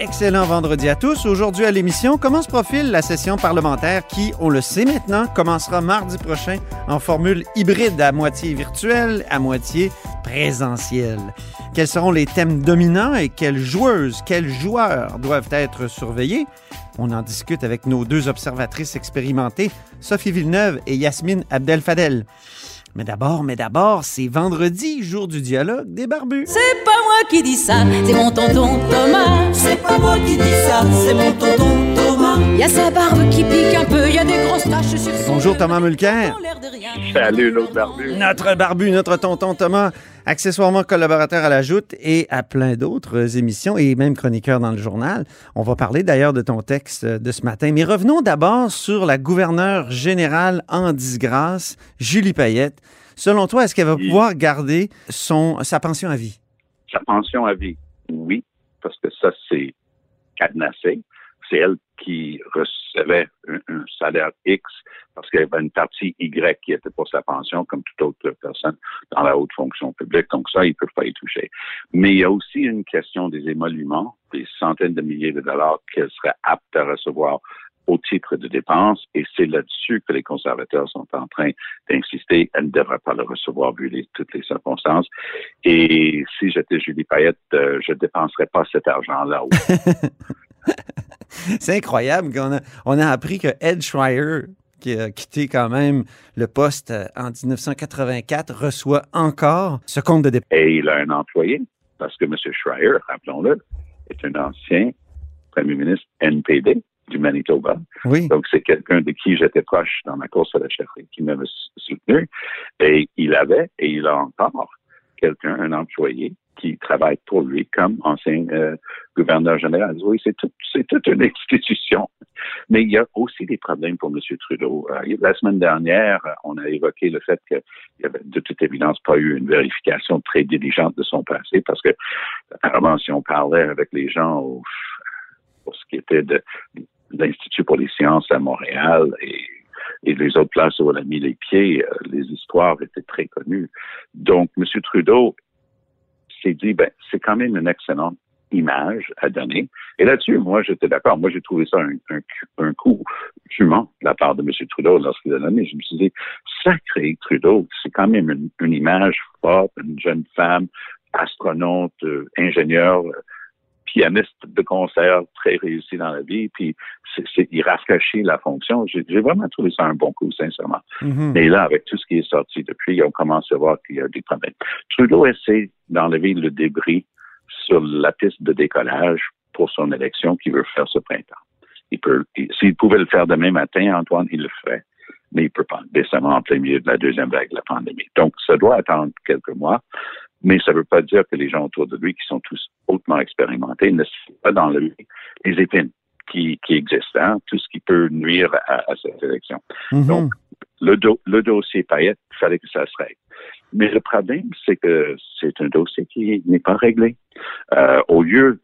Excellent vendredi à tous. Aujourd'hui à l'émission, comment se profile la session parlementaire qui, on le sait maintenant, commencera mardi prochain en formule hybride à moitié virtuelle, à moitié présentielle? Quels seront les thèmes dominants et quelles joueuses, quels joueurs doivent être surveillés? On en discute avec nos deux observatrices expérimentées, Sophie Villeneuve et Yasmine Abdel-Fadel. Mais d'abord, mais d'abord, c'est vendredi, jour du dialogue des barbus. C'est pas moi qui dis ça, c'est mon tonton Thomas. C'est pas moi qui dis ça, c'est mon tonton Thomas. Y a sa barbe qui pique un peu, y a des grosses taches sur son Bonjour Thomas Mulcair. dans l'air de rien. Salut, l'autre barbu. Notre barbu, notre tonton Thomas, accessoirement collaborateur à la Joute et à plein d'autres émissions et même chroniqueur dans le journal. On va parler d'ailleurs de ton texte de ce matin. Mais revenons d'abord sur la gouverneure générale en disgrâce, Julie Payette. Selon toi, est-ce qu'elle va Oui. pouvoir garder son, sa pension à vie? Sa pension à vie, oui, parce que ça, c'est cadenassé. C'est elle qui recevait un, un salaire X parce qu'il y avait une partie Y qui était pour sa pension, comme toute autre personne dans la haute fonction publique. Donc ça, ils ne peuvent pas y toucher. Mais il y a aussi une question des émoluments, des centaines de milliers de dollars qu'elle serait apte à recevoir au titre de dépenses, et c'est là-dessus que les conservateurs sont en train d'insister. Elle ne devrait pas le recevoir vu toutes les circonstances. Et si j'étais Julie Payette, euh, je dépenserais pas cet argent-là. C'est incroyable qu'on a, on a appris que Ed Schreier, qui a quitté quand même le poste euh, en 1984, reçoit encore ce compte de dépenses. Et il a un employé, parce que M. Schreier, rappelons-le, est un ancien premier ministre NPD du Manitoba. Oui. Donc, c'est quelqu'un de qui j'étais proche dans ma course à la chefferie, qui m'avait soutenu. Et il avait, et il a encore, quelqu'un, un employé, qui travaille pour lui comme ancien euh, gouverneur général. Oui, c'est tout, c'est toute une institution. Mais il y a aussi des problèmes pour M. Trudeau. Euh, la semaine dernière, on a évoqué le fait qu'il n'y avait de toute évidence pas eu une vérification très diligente de son passé parce que, apparemment, si on parlait avec les gens au, pour ce qui était de, de l'Institut pour les sciences à Montréal et, et les autres places où on a mis les pieds, euh, les histoires étaient très connues. Donc, M. Trudeau s'est dit, ben, c'est quand même une excellente image à donner. Et là-dessus, moi, j'étais d'accord. Moi, j'ai trouvé ça un, un, un coup fumant de la part de M. Trudeau lorsqu'il a donné. Je me suis dit, sacré Trudeau, c'est quand même une, une image forte, une jeune femme, astronaute, euh, ingénieur, pianiste de concert très réussi dans la vie, puis c'est, c'est, il rafraîchit la fonction. J'ai, j'ai vraiment trouvé ça un bon coup, sincèrement. Mhm. Mais là, avec tout ce qui est sorti depuis, on commence à voir qu'il y a des problèmes. Trudeau essaie d'enlever le débris sur la piste de décollage pour son élection qu'il veut faire ce printemps. Il peut, il- s'il pouvait le faire demain matin, Antoine, il le ferait. Mais il peut pas, décemment, en plein milieu de la deuxième vague de la pandémie. Donc, ça doit attendre quelques mois. Mais ça ne veut pas dire que les gens autour de lui, qui sont tous hautement expérimentés, ne sont pas dans le, les épines qui, qui existent, hein, tout ce qui peut nuire à, à cette élection. Mhm. Donc, le, do- le dossier Payette, il fallait que ça se règle. Mais le problème, c'est que c'est un dossier qui n'est pas réglé. Euh, au lieu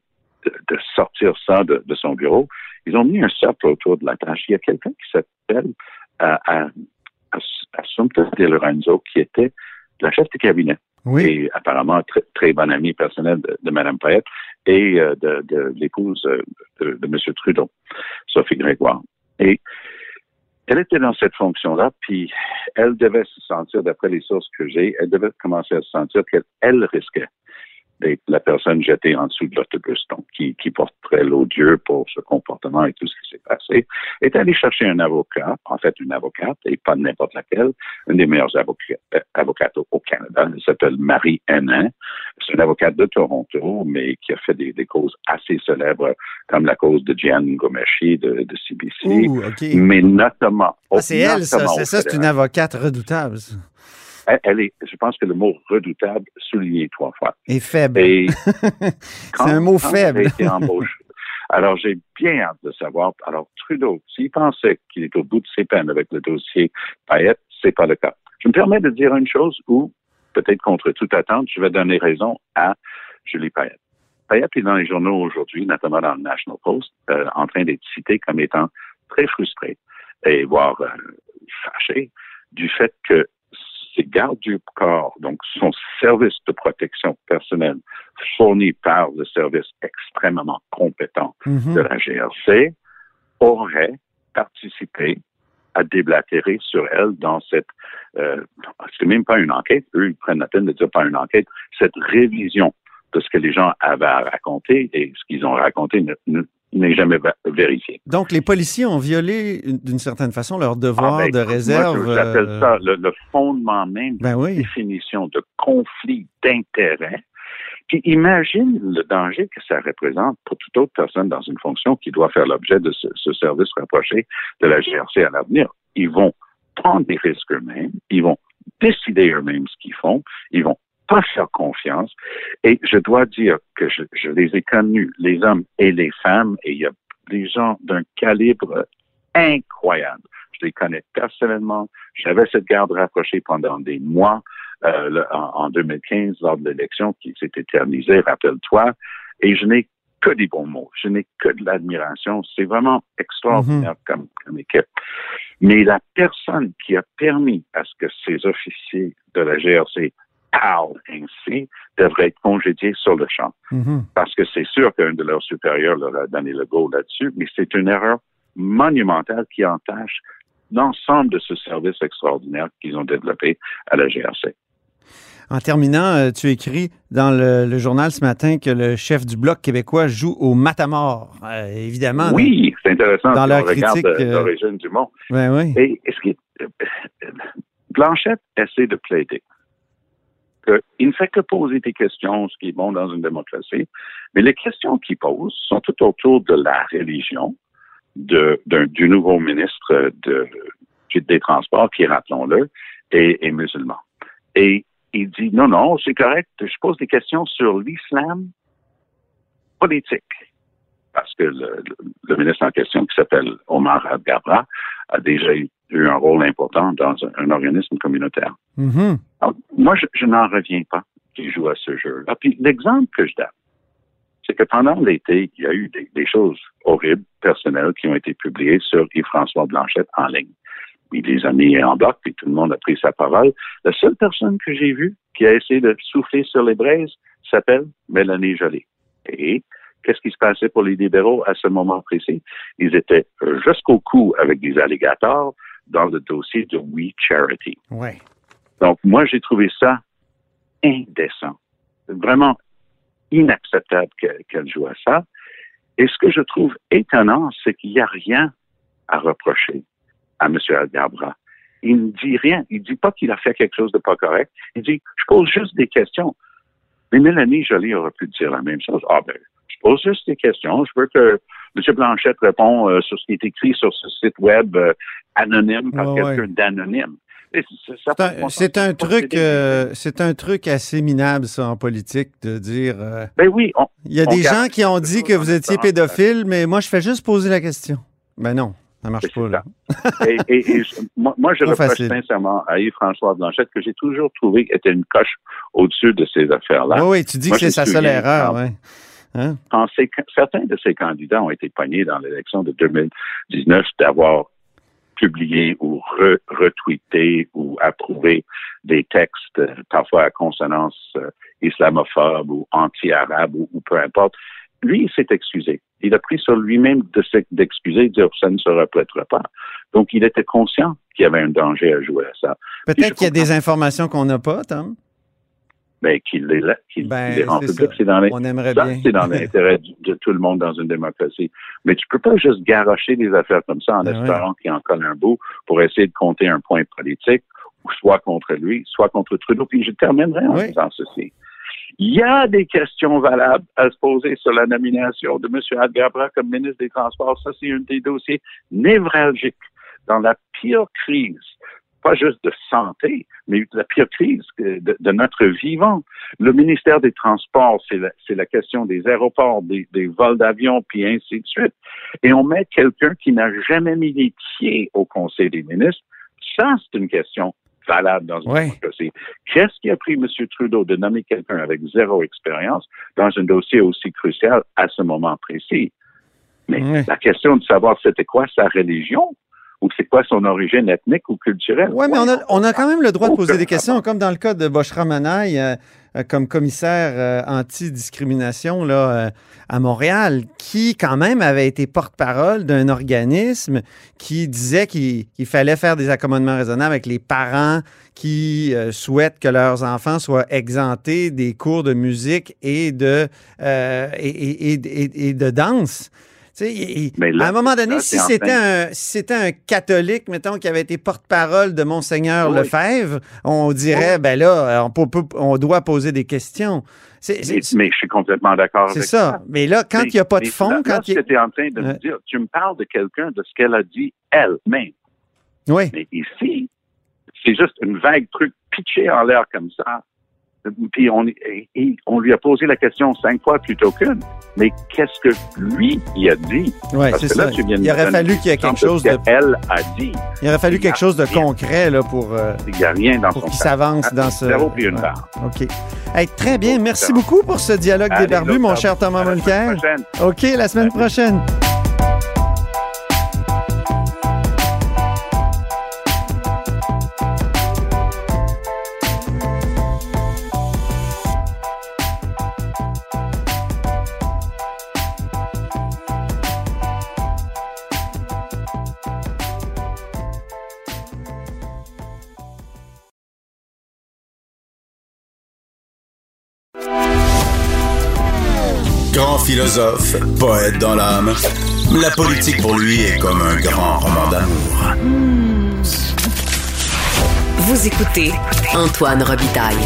de, de sortir ça de, de son bureau, ils ont mis un cercle autour de la tâche. Il y a quelqu'un qui s'appelle euh, à, à, Assumpta De Lorenzo, qui était la chef de cabinet oui. et apparemment très, très bonne amie personnelle de, de Mme Payette et euh, de, l'épouse euh, de, M. Trudeau, Sophie Grégoire. Et elle était dans cette fonction-là, puis elle devait se sentir, d'après les sources que j'ai, elle devait commencer à se sentir qu'elle elle risquait d'être la personne jetée en dessous de l'autobus, donc qui, qui l'odieux pour ce comportement et tout ce qui s'est passé, est allée chercher un avocat, en fait une avocate, et pas n'importe laquelle, une des meilleures avocats, euh, avocates au, au Canada. Elle s'appelle Marie Henin. C'est une avocate de Toronto, mais qui a fait des, des causes assez célèbres, comme la cause de Gian Gomeshi de, de CBC. Ouh. Mais notamment. Ah, c'est elle, ça. C'est ça, c'est une avocate redoutable. ça. Elle, est, je pense que le mot redoutable souligné trois fois. Et faible. C'est un mot faible. elle a été embauchée, Alors, j'ai bien hâte de savoir. Alors, Trudeau, s'il pensait qu'il est au bout de ses peines avec le dossier Payette, c'est pas le cas. Je me permets de dire une chose où peut-être contre toute attente, je vais donner raison à Julie Payette. Payette est dans les journaux aujourd'hui, notamment dans le National Post, euh, en train d'être citée comme étant très frustrée et voire euh, fâchée du fait que ses gardes du corps, donc son service de protection personnelle fourni par le service extrêmement compétent Mhm. de la GRC, aurait participé à déblatérer sur elle dans cette, euh, c'est même pas une enquête, eux ils prennent la peine de dire pas une enquête, cette révision de ce que les gens avaient à raconter et ce qu'ils ont raconté ne- ne- n'est jamais vérifié. Donc, les policiers ont violé, une- d'une certaine façon, leur devoir Ah, ben, de réserve. Moi, j'appelle euh, ça le, le fondement même Ben oui. définition de conflit d'intérêts. Puis imagine le danger que ça représente pour toute autre personne dans une fonction qui doit faire l'objet de ce, ce service rapproché de la GRC à l'avenir. Ils vont prendre des risques eux-mêmes, ils vont décider eux-mêmes ce qu'ils font, ils vont pas faire confiance. Et je dois dire que je, je les ai connus, les hommes et les femmes, et il y a des gens d'un calibre incroyable. Je les connais personnellement. J'avais cette garde rapprochée pendant des mois euh, le- en, en 2015 lors de l'élection qui s'est éternisée, rappelle-toi. Et je n'ai que des bons mots. Je n'ai que de l'admiration. C'est vraiment extraordinaire comme, comme équipe. Mais la personne qui a permis à ce que ces officiers de la GRC parlent ainsi devrait être congédiée sur le champ mhm. parce que c'est sûr qu'un de leurs supérieurs leur a donné le go là-dessus, mais c'est une erreur monumentale qui entache l'ensemble de ce service extraordinaire qu'ils ont développé à la GRC. En terminant, euh, tu écris dans le, le journal ce matin que le chef du Bloc québécois joue au matamor. Euh, évidemment. Oui, c'est intéressant dans si regarde critique, euh, euh, l'origine du mot. Ben oui. Et ce qui est- euh, Blanchette essaie de plaider qu'il ne fait que poser des questions, ce qui est bon dans une démocratie, mais les questions qu'il pose sont tout autour de la religion de, du nouveau ministre de, des Transports, qui, rappelons-le, est, musulman. Et il dit, non, non, c'est correct, je pose des questions sur l'islam politique. Parce que le, ministre en question, qui s'appelle Omar Al-Gabra, a déjà eu eu un rôle important dans un, organisme communautaire. Alors, moi, je, je n'en reviens pas qu'il joue à ce jeu-là. Puis l'exemple que je donne, c'est que pendant l'été, il y a eu des, des choses horribles, personnelles, qui ont été publiées sur Yves-François Blanchette en ligne. Il les a mis en bloc, puis tout le monde a pris sa parole. La seule personne que j'ai vue qui a essayé de souffler sur les braises s'appelle Mélanie Joly. Et qu'est-ce qui se passait pour les libéraux à ce moment précis? Ils étaient jusqu'au cou avec des alligators dans le dossier de We Charity. Ouais. Donc, moi, j'ai trouvé ça indécent. Vraiment inacceptable que- qu'elle joue à ça. Et ce que je trouve étonnant, c'est qu'il n'y a rien à reprocher à M. Algabra. Il ne dit rien. Il ne dit pas qu'il a fait quelque chose de pas correct. Il dit, je pose juste des questions. Mais Mélanie Joly aurait pu dire la même chose. Ah ben, pose juste des questions. Je veux que M. Blanchette réponde euh, sur ce qui est écrit sur ce site web euh, anonyme par Ouais, quelqu'un ouais. d'anonyme. C'est- un- truc, euh, c'est un truc assez minable ça en politique de dire. euh, Ben oui, on- Il y a des gens qui ont dit que vous étiez pédophile, mais moi je fais juste poser la question. Ben non, ça marche C'est pas là. et, et- et je- moi, moi, je reproche facile. sincèrement à Yves-François Blanchette que j'ai toujours trouvé était une coche au-dessus de ces affaires-là. Oui, oui, tu dis Moi, que c'est sa seule erreur, ouais. Hein? Ces- certains de ces candidats ont été pognés dans l'élection de 2019 d'avoir publié ou re- retweeté ou approuvé des textes euh, parfois à consonance euh, islamophobe ou anti-arabe ou, ou peu importe. Lui, il s'est excusé. Il a pris sur lui-même de d'excuser, de dire ça ne se répétera pas. Donc, il était conscient qu'il y avait un danger à jouer à ça. Peut-être qu'il y a des informations qu'on n'a pas, Tom. Mais qu'il les, qu'il Ben, les rend c'est dans l'intérêt de tout le monde dans une démocratie. Mais tu peux pas juste garocher des affaires comme ça en Ben espérant qu'il en colle un bout pour essayer de compter un point politique, ou soit contre lui, soit contre Trudeau. Puis je terminerai en Oui. disant ceci. Il y a des questions valables à se poser sur la nomination de M. Adgabra comme ministre des Transports. Ça, c'est un des dossiers névralgiques dans la pire crise, pas juste de santé, mais de la pire crise de, de notre vivant. Le ministère des Transports, c'est la, question des aéroports, des, des vols d'avion, puis ainsi de suite. Et on met quelqu'un qui n'a jamais mis les pieds au Conseil des ministres. Ça, c'est une question valable dans une Ouais. démocratie. Qu'est-ce qui a pris M. Trudeau de nommer quelqu'un avec zéro expérience dans un dossier aussi crucial à ce moment précis? Mais Ouais. la question de savoir c'était quoi sa religion ou c'est quoi son origine ethnique ou culturelle? Oui, mais on a, on a quand même le droit de poser des questions, comme dans le cas de Boshra Manaï, euh, euh, comme commissaire euh, anti-discrimination là, euh, à Montréal, qui quand même avait été porte-parole d'un organisme qui disait qu'il fallait faire des accommodements raisonnables avec les parents qui souhaitent que leurs enfants soient exemptés des cours de musique et de, et de danse. Là, à un moment donné, là, si c'était un, si un catholique, mettons, qui avait été porte-parole de Monseigneur Oui. Lefebvre, on dirait, ben là, on, peut- peut- on doit poser des questions. Mais, je suis complètement d'accord c'est avec ça. Mais là, quand Mais- il n'y a pas de fond, là, quand il ce y que tu es en train de me dire, tu me parles de quelqu'un, de ce qu'elle a dit elle-même. Oui, Mais ici, c'est juste une vague truc pitché en l'air comme ça. Puis on, et- et on lui a posé la question cinq fois plutôt qu'une. Mais qu'est-ce que lui, il a dit? ouais, Parce c'est que là, ça. tu viens Il aurait fallu qu'il y ait quelque chose de, qu'elle a dit. il aurait fallu Il quelque chose de rien. concret là, pour, euh, Il n'y a rien dans pour son s'avance Ah, dans ce. zéro puis une Ouais. barre. OK. Hey, très bien. Merci beaucoup pour ce dialogue Allez, débarbu, l'autre mon cher Thomas Mulcair. OK, la semaine prochaine. Philosophe, poète dans l'âme, la politique pour lui est comme un grand roman d'amour. Vous écoutez Antoine Robitaille,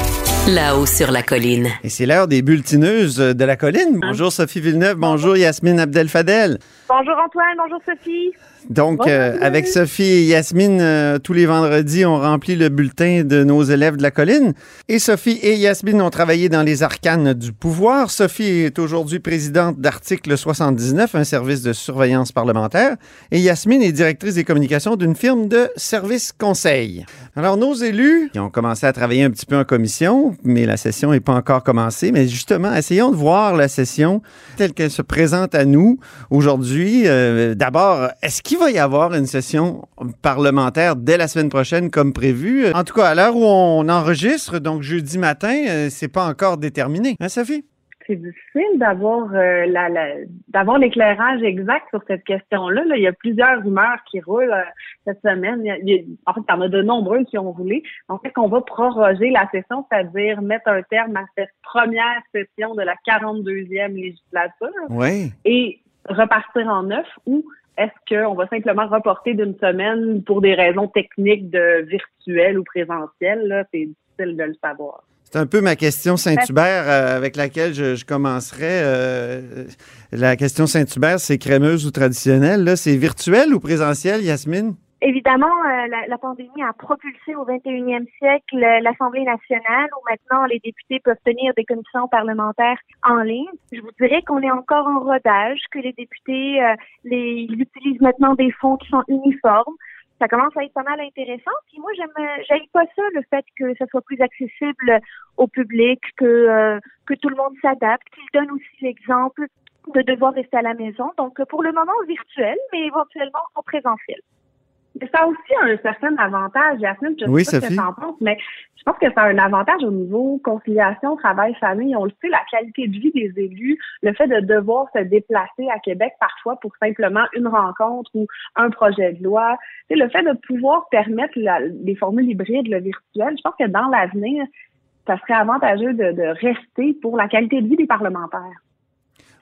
là-haut sur la colline. Et c'est l'heure des bulletineuses de la colline. Bonjour Sophie Villeneuve, bonjour Yasmine Abdel-Fadel. Bonjour Antoine, bonjour Sophie. Donc, euh, avec Sophie et Yasmine, euh, tous les vendredis, on remplit le bulletin de nos élèves de la colline. Et Sophie et Yasmine ont travaillé dans les arcanes du pouvoir. Sophie est aujourd'hui présidente d'Article 79, un service de surveillance parlementaire. Et Yasmine est directrice des communications d'une firme de services conseil. Alors, nos élus, qui ont commencé à travailler un petit peu en commission, mais la session n'est pas encore commencée. Mais justement, essayons de voir la session telle qu'elle se présente à nous aujourd'hui. Euh, D'abord, est-ce qu'il va y avoir une session parlementaire dès la semaine prochaine comme prévu? En tout cas, à l'heure où on enregistre, donc jeudi matin, euh, c'est pas encore déterminé. Hein, Sophie? C'est difficile d'avoir euh, la, la- d'avoir l'éclairage exact sur cette question-là. Là, il y a plusieurs rumeurs qui roulent euh, cette semaine. Il y a- en fait, il y en a de nombreuses qui ont roulé. En fait, qu'on va proroger la session, c'est-à-dire mettre un terme à cette première session de la 42e législature Oui. et repartir en neuf ou est-ce qu'on va simplement reporter d'une semaine pour des raisons techniques de virtuel ou présentiel? Là, c'est difficile de le savoir. C'est un peu ma question Saint-Hubert euh, avec laquelle je, je commencerai. euh, la question Saint-Hubert, c'est crémeuse ou traditionnelle? Là, c'est virtuel ou présentiel, Yasmine? Évidemment, euh, la, la pandémie a propulsé au 21e siècle euh, l'Assemblée nationale où maintenant les députés peuvent tenir des commissions parlementaires en ligne. Je vous dirais qu'on est encore en rodage, que les députés euh, les, ils utilisent maintenant des fonds qui sont uniformes. Ça commence à être pas mal intéressant. Puis moi, j'aime, j'aime pas ça, le fait que ça soit plus accessible au public, que euh, que tout le monde s'adapte. Il donne aussi l'exemple de devoir rester à la maison. Donc, pour le moment, virtuel, mais éventuellement en présentiel. Ça a aussi un certain avantage, Yasmine, je sais Oui, pas ce que tu en penses, mais je pense que ça a un avantage au niveau conciliation, travail, famille. On le sait, la qualité de vie des élus, le fait de devoir se déplacer à Québec parfois pour simplement une rencontre ou un projet de loi, sais, le fait de pouvoir permettre la- des formules hybrides, le virtuel, je pense que dans l'avenir, ça serait avantageux de, de rester pour la qualité de vie des parlementaires.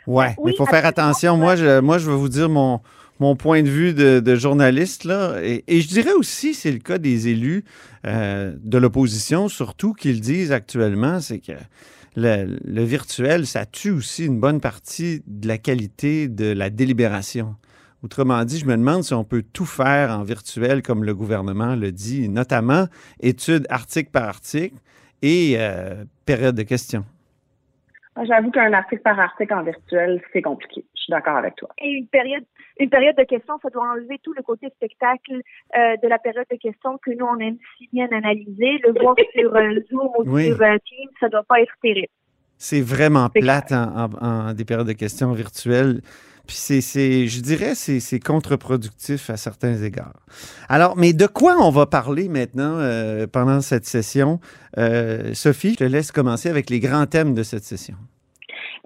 Ouais, Oui, mais il faut faire attention. Moi, je, moi, je vais vous dire mon, mon point de vue de, journaliste. Là, et, je dirais aussi, c'est le cas des élus euh, de l'opposition, surtout, qu'ils disent actuellement, c'est que le, le virtuel, ça tue aussi une bonne partie de la qualité de la délibération. Autrement dit, je me demande si on peut tout faire en virtuel comme le gouvernement le dit, notamment études article par article et euh, période de questions. J'avoue qu'un article par article en virtuel, c'est compliqué. suis d'accord avec toi. Et une période, une période de questions, ça doit enlever tout le côté spectacle euh, de la période de questions que nous on aime si bien analyser. Le voir sur euh, Zoom ou Oui. sur euh, Teams, ça doit pas être terrible. C'est vraiment plate en, en- en des périodes de questions virtuelles. Puis c'est, c'est- je dirais, c'est, c'est contre-productif à certains égards. Alors, mais de quoi on va parler maintenant euh, pendant cette session? Euh, Sophie, je te laisse commencer avec les grands thèmes de cette session.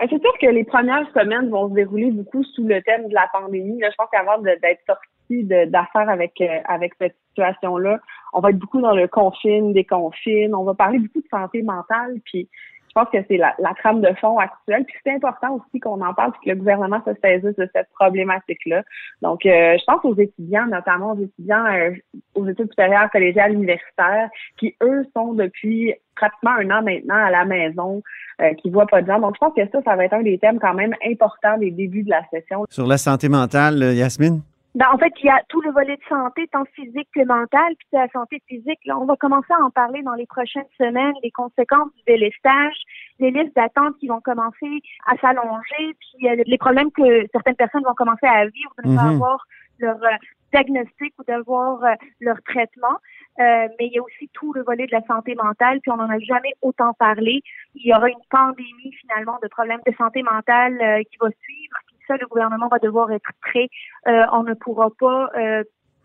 Euh, C'est sûr que les premières semaines vont se dérouler beaucoup sous le thème de la pandémie. Là, je pense qu'avant d'être sorti d'affaires avec avec cette situation-là, on va être beaucoup dans le confine, déconfine. On va parler beaucoup de santé mentale. Puis je pense que c'est la, la trame de fond actuelle. Puis c'est important aussi qu'on en parle, puis que le gouvernement se saisisse de cette problématique-là. Donc, euh, je pense aux étudiants, notamment aux étudiants euh, aux études supérieures collégiales universitaires, qui eux sont depuis pratiquement un an maintenant à la maison, euh, qui voient pas de gens. Donc, je pense que ça, ça va être un des thèmes quand même importants des débuts de la session. Sur la santé mentale, euh, Yasmine? Ben, en fait, il y a tout le volet de santé, tant physique que mental, puis la santé physique. Là, on va commencer à en parler dans les prochaines semaines, les conséquences du délestage, les listes d'attente qui vont commencer à s'allonger, puis euh, les problèmes que certaines personnes vont commencer à vivre de ne pas Mhm. avoir leur euh, diagnostic ou d'avoir euh, leur traitement. Euh, mais il y a aussi tout le volet de la santé mentale, puis on n'en a jamais autant parlé. Il y aura une pandémie finalement de problèmes de santé mentale euh, qui va suivre, le gouvernement va devoir être prêt. Euh, on ne pourra pas euh,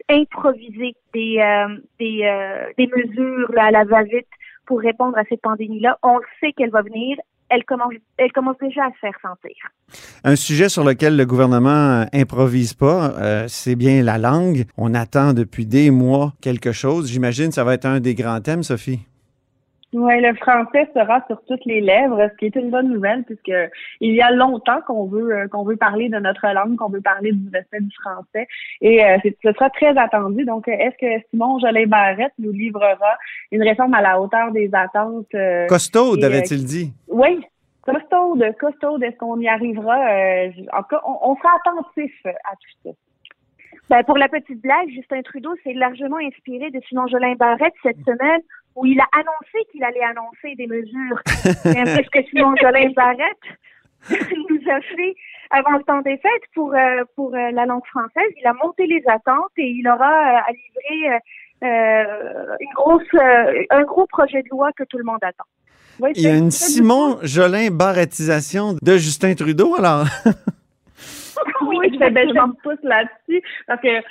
improviser des, euh, des, mesures à la va-vite pour répondre à cette pandémie-là. On sait qu'elle va venir. Elle commence, elle commence déjà à se faire sentir. Un sujet sur lequel le gouvernement improvise pas, c'est bien la langue. On attend depuis des mois quelque chose. J'imagine que ça va être un des grands thèmes, Sophie. Oui, le français sera sur toutes les lèvres, ce qui est une bonne nouvelle puisque il y a longtemps qu'on veut euh, qu'on veut parler de notre langue, qu'on veut parler du respect du français et euh, ce sera très attendu. Donc, euh, est-ce que Simon Jolin Barrette nous livrera une réforme à la hauteur des attentes euh, euh, avait-il dit? Oui, costaude, costaude. Est-ce qu'on y arrivera Euh, En tout cas, on, on sera attentif à tout ça. Ben, pour la petite blague, Justin Trudeau s'est largement inspiré de Simon Jolin Barrette cette semaine où il a annoncé qu'il allait annoncer des mesures. C'est un peu ce que Simon Jolin Barrette nous a fait avant le temps des fêtes pour, euh, pour euh, la langue française. Il a monté les attentes et il aura euh, à livrer euh, une grosse, un gros projet de loi que tout le monde attend. Il y a une Simon Jolin barrettisation de Justin Trudeau, alors. Oui, je fais belle je pouce là-dessus parce que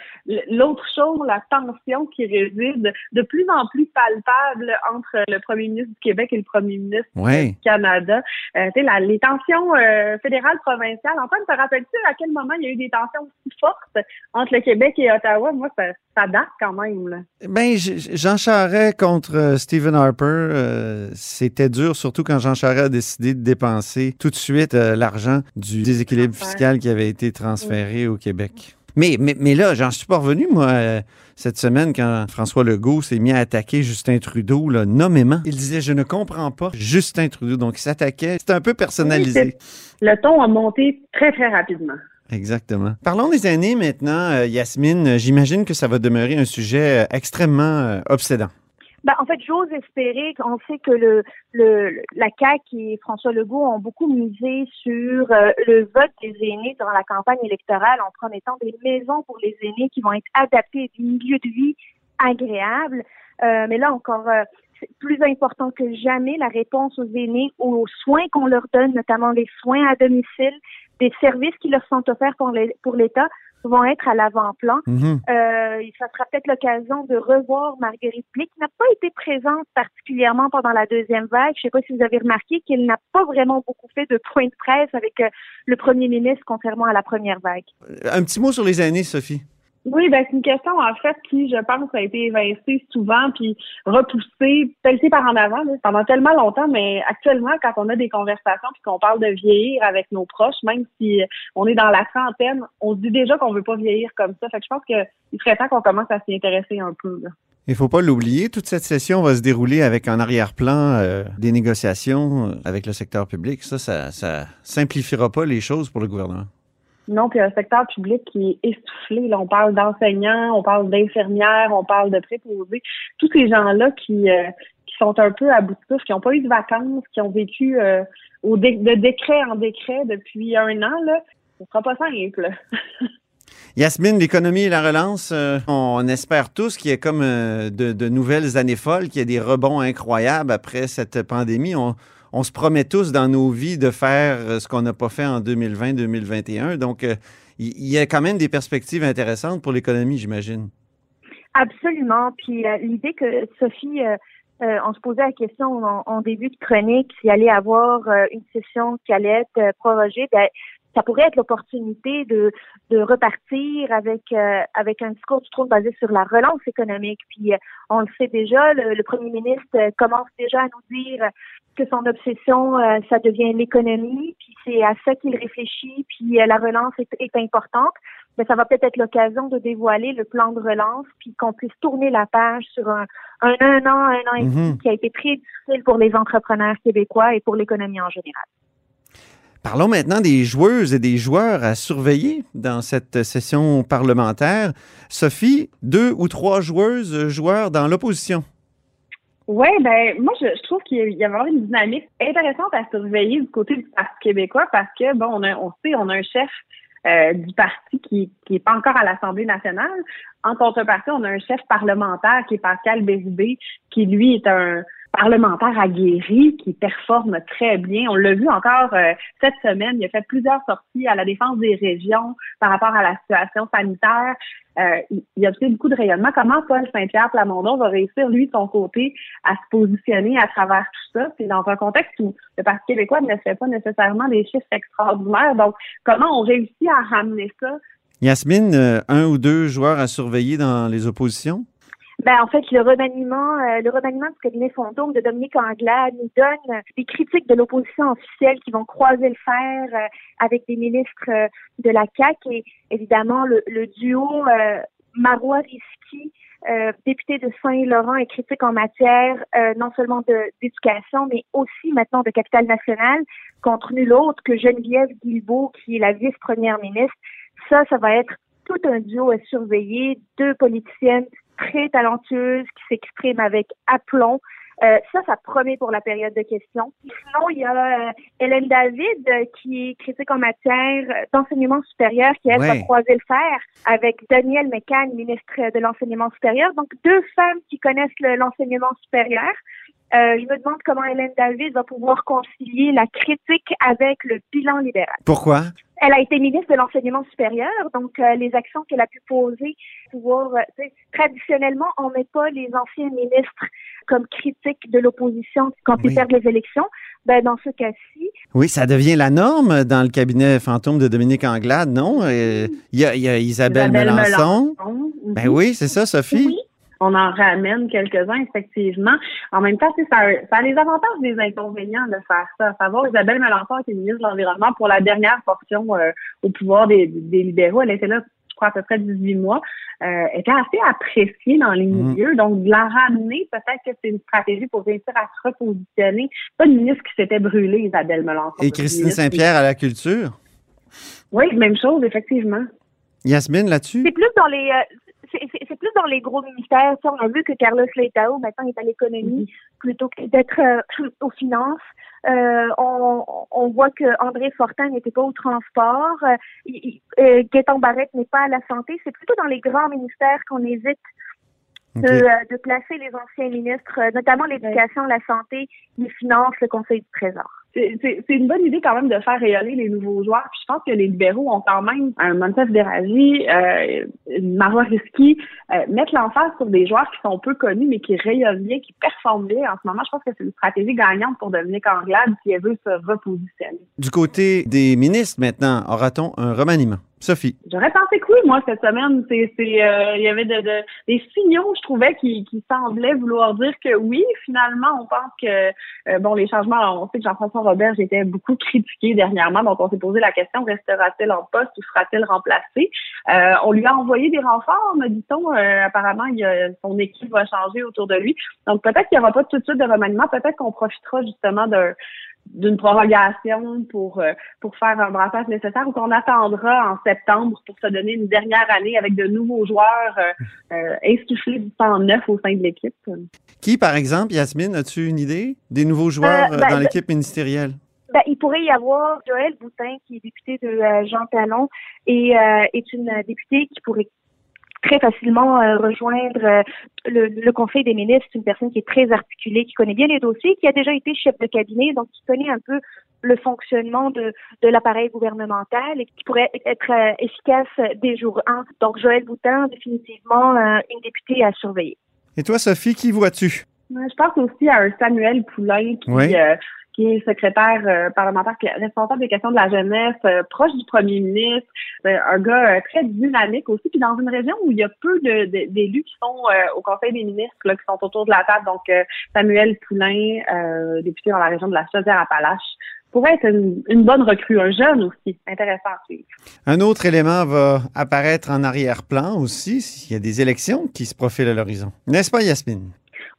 l'autre chose, la tension qui réside de plus en plus palpable entre le premier ministre du Québec et le premier ministre Ouais. du Canada. Euh, tu sais, les tensions euh, fédérales, provinciales. Antoine, te rappelles-tu à quel moment il y a eu des tensions aussi fortes entre le Québec et Ottawa? Moi, ça, ça date quand même. Là. Ben, Jean Charest contre euh, Stephen Harper, euh, c'était dur, surtout quand Jean Charest a décidé de dépenser tout de suite l'argent du déséquilibre fiscal qui avait été transféré au Québec. Mais, mais, mais là, j'en suis pas revenu, moi, euh, cette semaine, quand François Legault s'est mis à attaquer Justin Trudeau, là, nommément. Il disait Je ne comprends pas Justin Trudeau. Donc, il s'attaquait. C'était un peu personnalisé. Le ton a monté très, très rapidement. Exactement. Parlons des années maintenant, euh, Yasmine. J'imagine que ça va demeurer un sujet euh, extrêmement obsédant. Ben, en fait, j'ose espérer qu'on sait que le, le, la CAQ et François Legault ont beaucoup misé sur euh, le vote des aînés durant la campagne électorale en promettant des maisons pour les aînés qui vont être adaptées à des milieux de vie agréables. Euh, mais là encore, euh, c'est plus important que jamais la réponse aux aînés, aux soins qu'on leur donne, notamment les soins à domicile, des services qui leur sont offerts pour l'État vont être à l'avant-plan. Euh, ça sera peut-être l'occasion de revoir Marguerite Blais, qui n'a pas été présente particulièrement pendant la deuxième vague. Je ne sais pas si vous avez remarqué qu'elle n'a pas vraiment beaucoup fait de points de presse avec euh, le premier ministre, contrairement à la première vague. Un petit mot sur les années, Sophie. Oui, ben c'est une question en fait qui, je pense, a été évincée souvent puis repoussée, pelletée par en avant là, pendant tellement longtemps. Mais actuellement, quand on a des conversations puis qu'on parle de vieillir avec nos proches, même si on est dans la trentaine, on se dit déjà qu'on veut pas vieillir comme ça. Fait que je pense qu'il serait temps qu'on commence à s'y intéresser un peu. Là. Il faut pas l'oublier, toute cette session va se dérouler avec en arrière-plan euh, des négociations avec le secteur public. Ça, ça, ça simplifiera pas les choses pour le gouvernement. Non, puis un secteur public qui est essoufflé. On parle d'enseignants, on parle d'infirmières, on parle de préposés. Tous ces gens-là qui, euh, qui sont un peu à bout de souffle, qui n'ont pas eu de vacances, qui ont vécu euh, au de décret en décret depuis un an, là. ce sera pas simple. Yasmine, l'économie et la relance, euh, on espère tous qu'il y ait comme de, nouvelles années folles, qu'il y ait des rebonds incroyables après cette pandémie. On se promet tous dans nos vies de faire euh, ce qu'on n'a pas fait en 2020-2021. Donc, il y a quand même des perspectives intéressantes pour l'économie, j'imagine. Absolument. Puis l'idée que Sophie, on se posait la question en, début de chronique s'il allait avoir une session qui allait être prorogée. Ben, ça pourrait être l'opportunité de, de repartir avec euh, avec un discours du trône basé sur la relance économique. Puis euh, on le sait déjà, le, premier ministre euh, commence déjà à nous dire que son obsession, ça devient l'économie, puis c'est à ça qu'il réfléchit, puis la relance est, est importante. Mais ça va peut-être être, l'occasion de dévoiler le plan de relance, puis qu'on puisse tourner la page sur un, un, un an, un an et demi mm-hmm. qui a été très difficile pour les entrepreneurs québécois et pour l'économie en général. Parlons maintenant des joueuses et des joueurs à surveiller dans cette session parlementaire. Sophie, deux ou trois joueuses, joueurs dans l'opposition. Oui, ben moi je, trouve qu'il y a vraiment une dynamique intéressante à surveiller du côté du Parti québécois parce que bon, on, a, on sait, on a un chef euh, du parti qui qui est pas encore à l'Assemblée nationale. En contrepartie, on a un chef parlementaire qui est Pascal Bérubé, qui lui est un parlementaire aguerri qui performe très bien. On l'a vu encore euh, cette semaine. Il a fait plusieurs sorties à la défense des régions par rapport à la situation sanitaire. Euh, il, a fait beaucoup de rayonnement. Comment Paul Saint-Pierre Plamondon va réussir, lui, de son côté, à se positionner à travers tout ça? C'est dans un contexte où le Parti québécois ne fait pas nécessairement des chiffres extraordinaires. Donc, comment on réussit à ramener ça? Yasmine, euh, un ou deux joueurs à surveiller dans les oppositions? Ben, en fait, le remaniement, euh, le remaniement du cabinet fantôme de Dominique Anglade nous donne des critiques de l'opposition officielle qui vont croiser le fer euh, avec des ministres euh, de la CAQ et évidemment le, duo Marois Risky, député de Saint-Laurent et critique en matière non seulement d'éducation, mais aussi maintenant de capital national contre nul autre que Geneviève Guilbeault, qui est la vice-première ministre. Ça, ça va être tout un duo à surveiller, deux politiciennes très talentueuse, qui s'exprime avec aplomb. Euh, ça, ça promet pour la période de questions. Sinon, il y a euh, Hélène David, euh, qui est critique en matière d'enseignement supérieur, qui, elle, va croiser le fer avec Danielle McCann, ministre de l'enseignement supérieur. Donc, deux femmes qui connaissent l'enseignement supérieur. je me demande comment Hélène David va pouvoir concilier la critique avec le bilan libéral. Pourquoi? Elle a été ministre de l'enseignement supérieur, donc euh, les actions qu'elle a pu poser, pouvoir, euh, traditionnellement, on met pas les anciens ministres comme critiques de l'opposition quand ils perdent les élections. Ben, dans ce cas-ci. Oui, ça devient la norme dans le cabinet fantôme de Dominique Anglade, non? Euh, il y, a, Isabelle, Melançon. Ben oui, c'est ça, Sophie on en ramène quelques-uns, effectivement. En même temps, ça, ça a les avantages et les inconvénients de faire ça. savoir, Isabelle Melançon était ministre de l'Environnement pour la dernière portion euh, au pouvoir des, libéraux. Elle était là, je crois, à peu près 18 mois. Euh, était assez appréciée dans les mm. milieux. Donc, de la ramener, peut-être que c'est une stratégie pour réussir à se repositionner. Pas une ministre qui s'était brûlée, Isabelle Melançon. Et Christine Saint-Pierre à la culture? Oui, même chose, effectivement. Yasmine, là-dessus? C'est plus dans les, euh, c'est plus dans les gros ministères. on a vu que Carlos Leitao, maintenant, est à l'économie mm-hmm. plutôt que d'être euh, aux finances. Euh, on, on, voit que André Fortin n'était pas au transport. Euh, Gaëtan Barrette n'est pas à la santé. C'est plutôt dans les grands ministères qu'on hésite de, de, placer les anciens ministres, notamment l'éducation, la santé, les finances, le Conseil du Trésor c'est une bonne idée quand même de faire rayonner les nouveaux joueurs. Puis je pense que les libéraux ont quand même un Montef Deragi, euh, Marois Risky, euh, mettre l'emphase sur des joueurs qui sont peu connus mais qui rayonnent bien, qui performent bien. En ce moment, je pense que c'est une stratégie gagnante pour Dominique Anglade si elle veut se repositionner. Du côté des ministres maintenant, aura-t-on un remaniement? Sophie. J'aurais pensé que oui, moi, cette semaine. C'est, euh, il y avait de, des signaux, je trouvais, qui, qui semblaient vouloir dire que oui, finalement, on pense que, euh, bon, les changements, on sait que Jean-François Robert, j'étais beaucoup critiqué dernièrement, donc on s'est posé la question, restera-t-il en poste ou sera-t-il remplacé? Euh, on lui a envoyé des renforts, me dit-on. apparemment, il son équipe va changer autour de lui. Donc, peut-être qu'il n'y aura pas tout de suite de remaniement. Peut-être qu'on profitera justement d'un d'une prorogation pour euh, pour faire un brassage nécessaire ou qu'on attendra en septembre pour se donner une dernière année avec de nouveaux joueurs euh, euh insuffler du temps neuf au sein de l'équipe? Qui, par exemple, Yasmine, as-tu une idée des nouveaux joueurs euh, ben, dans l'équipe ministérielle? Ben, il pourrait y avoir Joël Boutin, qui est député de euh, Jean Talon, et euh, est une députée qui pourrait très facilement euh, rejoindre euh, le, le, Conseil des ministres, une personne qui est très articulée, qui connaît bien les dossiers, qui a déjà été chef de cabinet, donc qui connaît un peu le fonctionnement de, de l'appareil gouvernemental et qui pourrait être euh, efficace dès jour 1. Donc, Joël Boutin, définitivement une députée à surveiller. Et toi, Sophie, qui vois-tu? Je pense aussi à un Samuel Poulain qui, Oui. euh, qui est secrétaire euh, parlementaire, responsable des questions de la jeunesse, euh, proche du premier ministre, euh, un gars très dynamique aussi, puis dans une région où il y a peu d'élus qui sont au Conseil des ministres, là, qui sont autour de la table. Donc, Samuel Poulain, député dans la région de la Chaudière-Appalaches, pourrait être une, une bonne recrue, un jeune aussi, intéressant à suivre. Un autre élément va apparaître en arrière-plan aussi, s'il y a des élections qui se profilent à l'horizon. N'est-ce pas, Yasmine?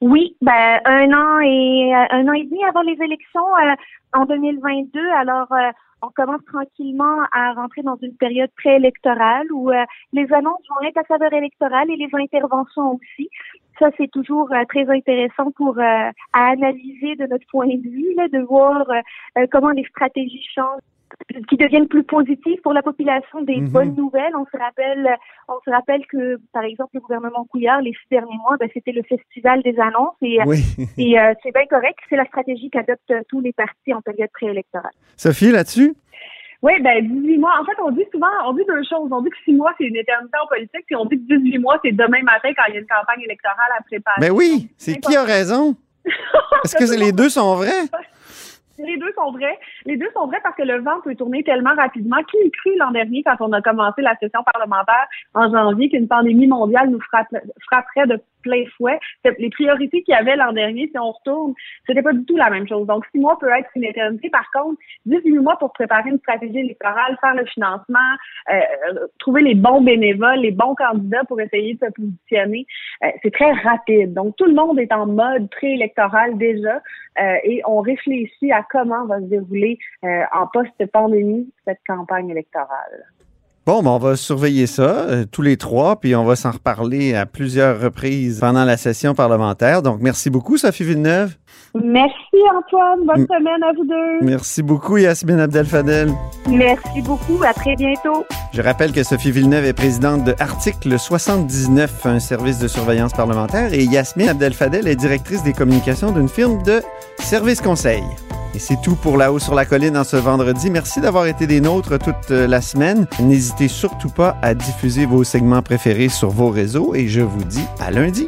Oui, ben un an et euh, un an et demi avant les élections euh, en 2022. Alors, euh, on commence tranquillement à rentrer dans une période préélectorale où euh, les annonces vont être à saveur électorale et les interventions aussi. Ça, c'est toujours euh, très intéressant pour euh, à analyser de notre point de vue, là, de voir comment les stratégies changent qui deviennent plus positives pour la population, des Mhm. bonnes nouvelles. On se rappelle, on se rappelle que, par exemple, le gouvernement Couillard, les six derniers mois, ben, c'était le festival des annonces et, Oui. et euh, c'est bien correct. C'est la stratégie qu'adoptent euh, tous les partis en période préélectorale. Sophie, là-dessus? Oui, ben 18 mois. En fait, on dit souvent, on dit deux choses. On dit que 6 mois, c'est une éternité en politique, puis on dit que 18 mois, c'est demain matin quand il y a une campagne électorale à préparer. Ben oui, c'est qui a raison? Est-ce que les deux sont vrais? Les deux sont vrais. Les deux sont vrais parce que le vent peut tourner tellement rapidement. Qui cru l'an dernier, quand on a commencé la session parlementaire en janvier, qu'une pandémie mondiale nous frappe- frapperait de plein fouet? Les priorités qu'il y avait l'an dernier, si on retourne, c'était pas du tout la même chose. Donc, six mois peut être une éternité. Par contre, 18 mois pour préparer une stratégie électorale, faire le financement, euh, trouver les bons bénévoles, les bons candidats pour essayer de se positionner, euh, c'est très rapide. Donc, tout le monde est en mode préélectoral déjà euh, et on réfléchit à comment va se dérouler euh, en post-pandémie cette campagne électorale. Bon, ben, on va surveiller ça, euh, tous les trois, puis on va s'en reparler à plusieurs reprises pendant la session parlementaire. Donc, merci beaucoup, Sophie Villeneuve. Merci Antoine. Bonne semaine à vous deux. Merci beaucoup, Yasmine Abdel-Fadel. Merci beaucoup. À très bientôt. Je rappelle que Sophie Villeneuve est présidente de Article 79, un service de surveillance parlementaire, et Yasmine Abdel-Fadel est directrice des communications d'une firme de service conseil. Et c'est tout pour La Haut sur la Colline en ce vendredi. Merci d'avoir été des nôtres toute euh, la semaine. N'hésitez surtout pas à diffuser vos segments préférés sur vos réseaux et je vous dis à lundi.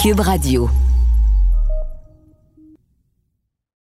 Cube Radio.